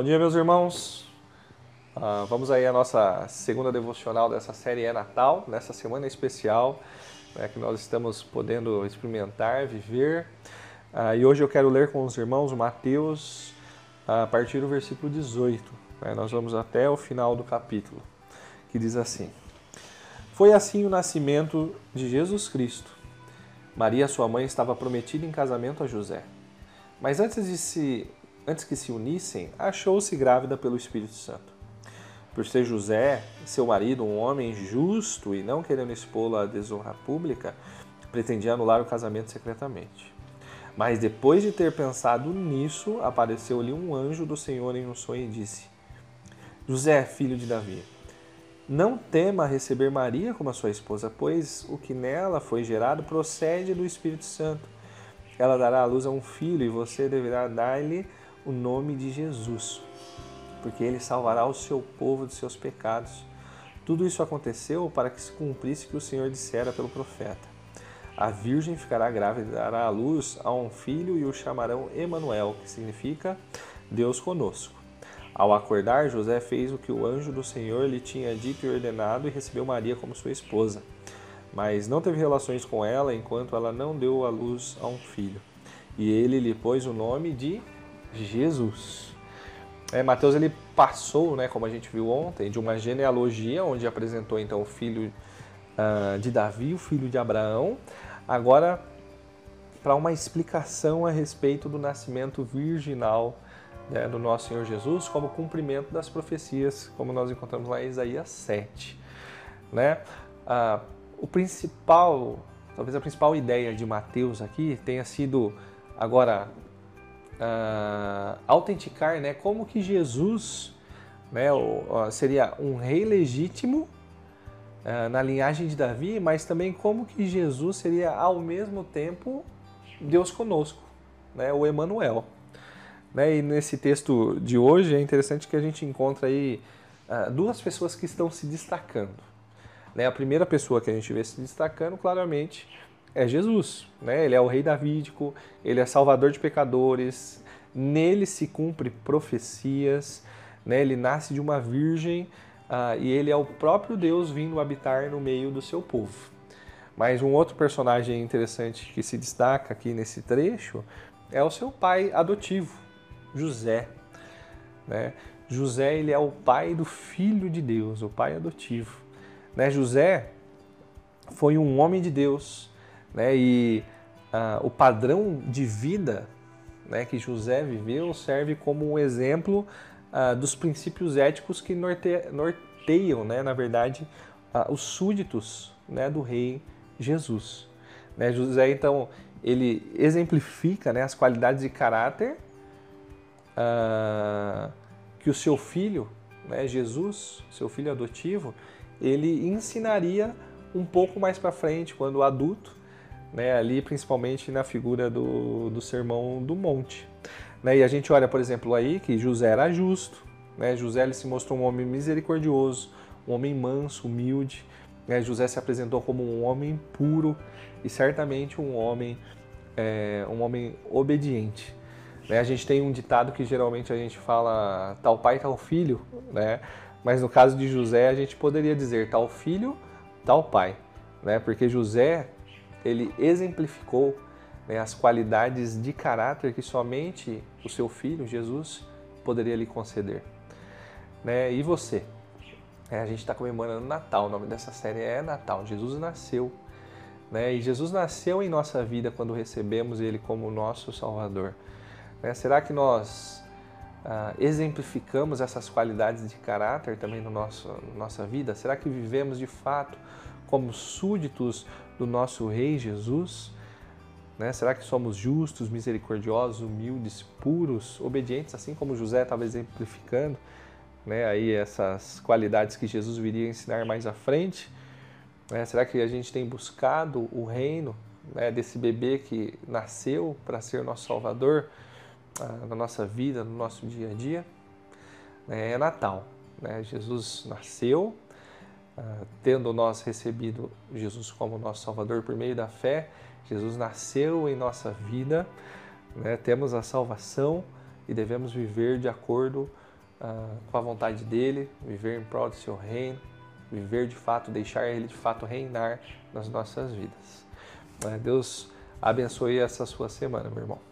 Bom dia, meus irmãos. Uh, vamos aí à nossa segunda devocional dessa série É Natal, nessa semana especial né, que nós estamos podendo experimentar, viver. Uh, e hoje eu quero ler com os irmãos Mateus a partir do versículo 18. Né, nós vamos até o final do capítulo, que diz assim: Foi assim o nascimento de Jesus Cristo. Maria, sua mãe, estava prometida em casamento a José. Mas antes de se antes que se unissem, achou-se grávida pelo Espírito Santo. Por ser José, seu marido, um homem justo e não querendo expô-la à desonra pública, pretendia anular o casamento secretamente. Mas depois de ter pensado nisso, apareceu-lhe um anjo do Senhor em um sonho e disse: José, filho de Davi, não tema receber Maria como a sua esposa, pois o que nela foi gerado procede do Espírito Santo. Ela dará à luz a um filho e você deverá dar-lhe o nome de Jesus, porque ele salvará o seu povo de seus pecados. Tudo isso aconteceu para que se cumprisse o que o Senhor dissera pelo profeta. A virgem ficará grávida e dará à luz a um filho e o chamarão Emanuel, que significa Deus conosco. Ao acordar, José fez o que o anjo do Senhor lhe tinha dito e ordenado e recebeu Maria como sua esposa. Mas não teve relações com ela enquanto ela não deu à luz a um filho. E ele lhe pôs o nome de Jesus. É, Mateus ele passou, né, como a gente viu ontem, de uma genealogia onde apresentou então o filho uh, de Davi, o filho de Abraão, agora para uma explicação a respeito do nascimento virginal né, do nosso Senhor Jesus, como cumprimento das profecias, como nós encontramos lá em Isaías 7. Né? Uh, o principal, talvez a principal ideia de Mateus aqui tenha sido agora uh, autenticar né, como que Jesus né, seria um rei legítimo uh, na linhagem de Davi, mas também como que Jesus seria ao mesmo tempo Deus conosco, né, o Emanuel. Né, e nesse texto de hoje é interessante que a gente encontra aí ah, duas pessoas que estão se destacando. Né, a primeira pessoa que a gente vê se destacando claramente é Jesus, né? Ele é o rei davídico, ele é salvador de pecadores, nele se cumpre profecias, né? Ele nasce de uma virgem uh, e ele é o próprio Deus vindo habitar no meio do seu povo. Mas um outro personagem interessante que se destaca aqui nesse trecho é o seu pai adotivo, José, né? José ele é o pai do filho de Deus, o pai adotivo. Né? José foi um homem de Deus, né? E uh, o padrão de vida né, que José viveu serve como um exemplo uh, dos princípios éticos que norte, norteiam, né, na verdade, uh, os súditos né, do rei Jesus. Né, José, então, ele exemplifica né, as qualidades de caráter que o seu filho, né, Jesus, seu filho adotivo, ele ensinaria um pouco mais para frente, quando adulto, né, ali principalmente na figura do, do Sermão do Monte. Né, e a gente olha, por exemplo, aí que José era justo, né, José ele se mostrou um homem misericordioso, um homem manso, humilde. Né, José se apresentou como um homem puro e certamente um homem, é, um homem obediente. Né, a gente tem um ditado que geralmente a gente fala tal pai, tal filho, né? mas no caso de José a gente poderia dizer tal filho, tal pai. Né? Porque José ele exemplificou né, as qualidades de caráter que somente o seu filho, Jesus, poderia lhe conceder. Né? E você? É, a gente está comemorando Natal, o nome dessa série é Natal. Jesus nasceu. Né? E Jesus nasceu em nossa vida quando recebemos Ele como nosso Salvador. Né? Será que nós ah, exemplificamos essas qualidades de caráter também no nosso, na nossa vida? Será que vivemos de fato como súditos do nosso Rei Jesus? Né? Será que somos justos, misericordiosos, humildes, puros, obedientes, assim como José estava exemplificando? Né? Aí essas qualidades que Jesus viria ensinar mais à frente. Né? Será que a gente tem buscado o reino né, desse bebê que nasceu para ser nosso Salvador na nossa vida, no nosso dia a dia? É Natal. Né? Jesus nasceu, ah, tendo nós recebido Jesus como nosso Salvador por meio da fé, Jesus nasceu em nossa vida, né? temos a salvação e devemos viver de acordo uh, com a vontade dele, viver em prol do seu reino, viver de fato, deixar ele de fato reinar nas nossas vidas. Uh, Deus abençoe essa sua semana, meu irmão.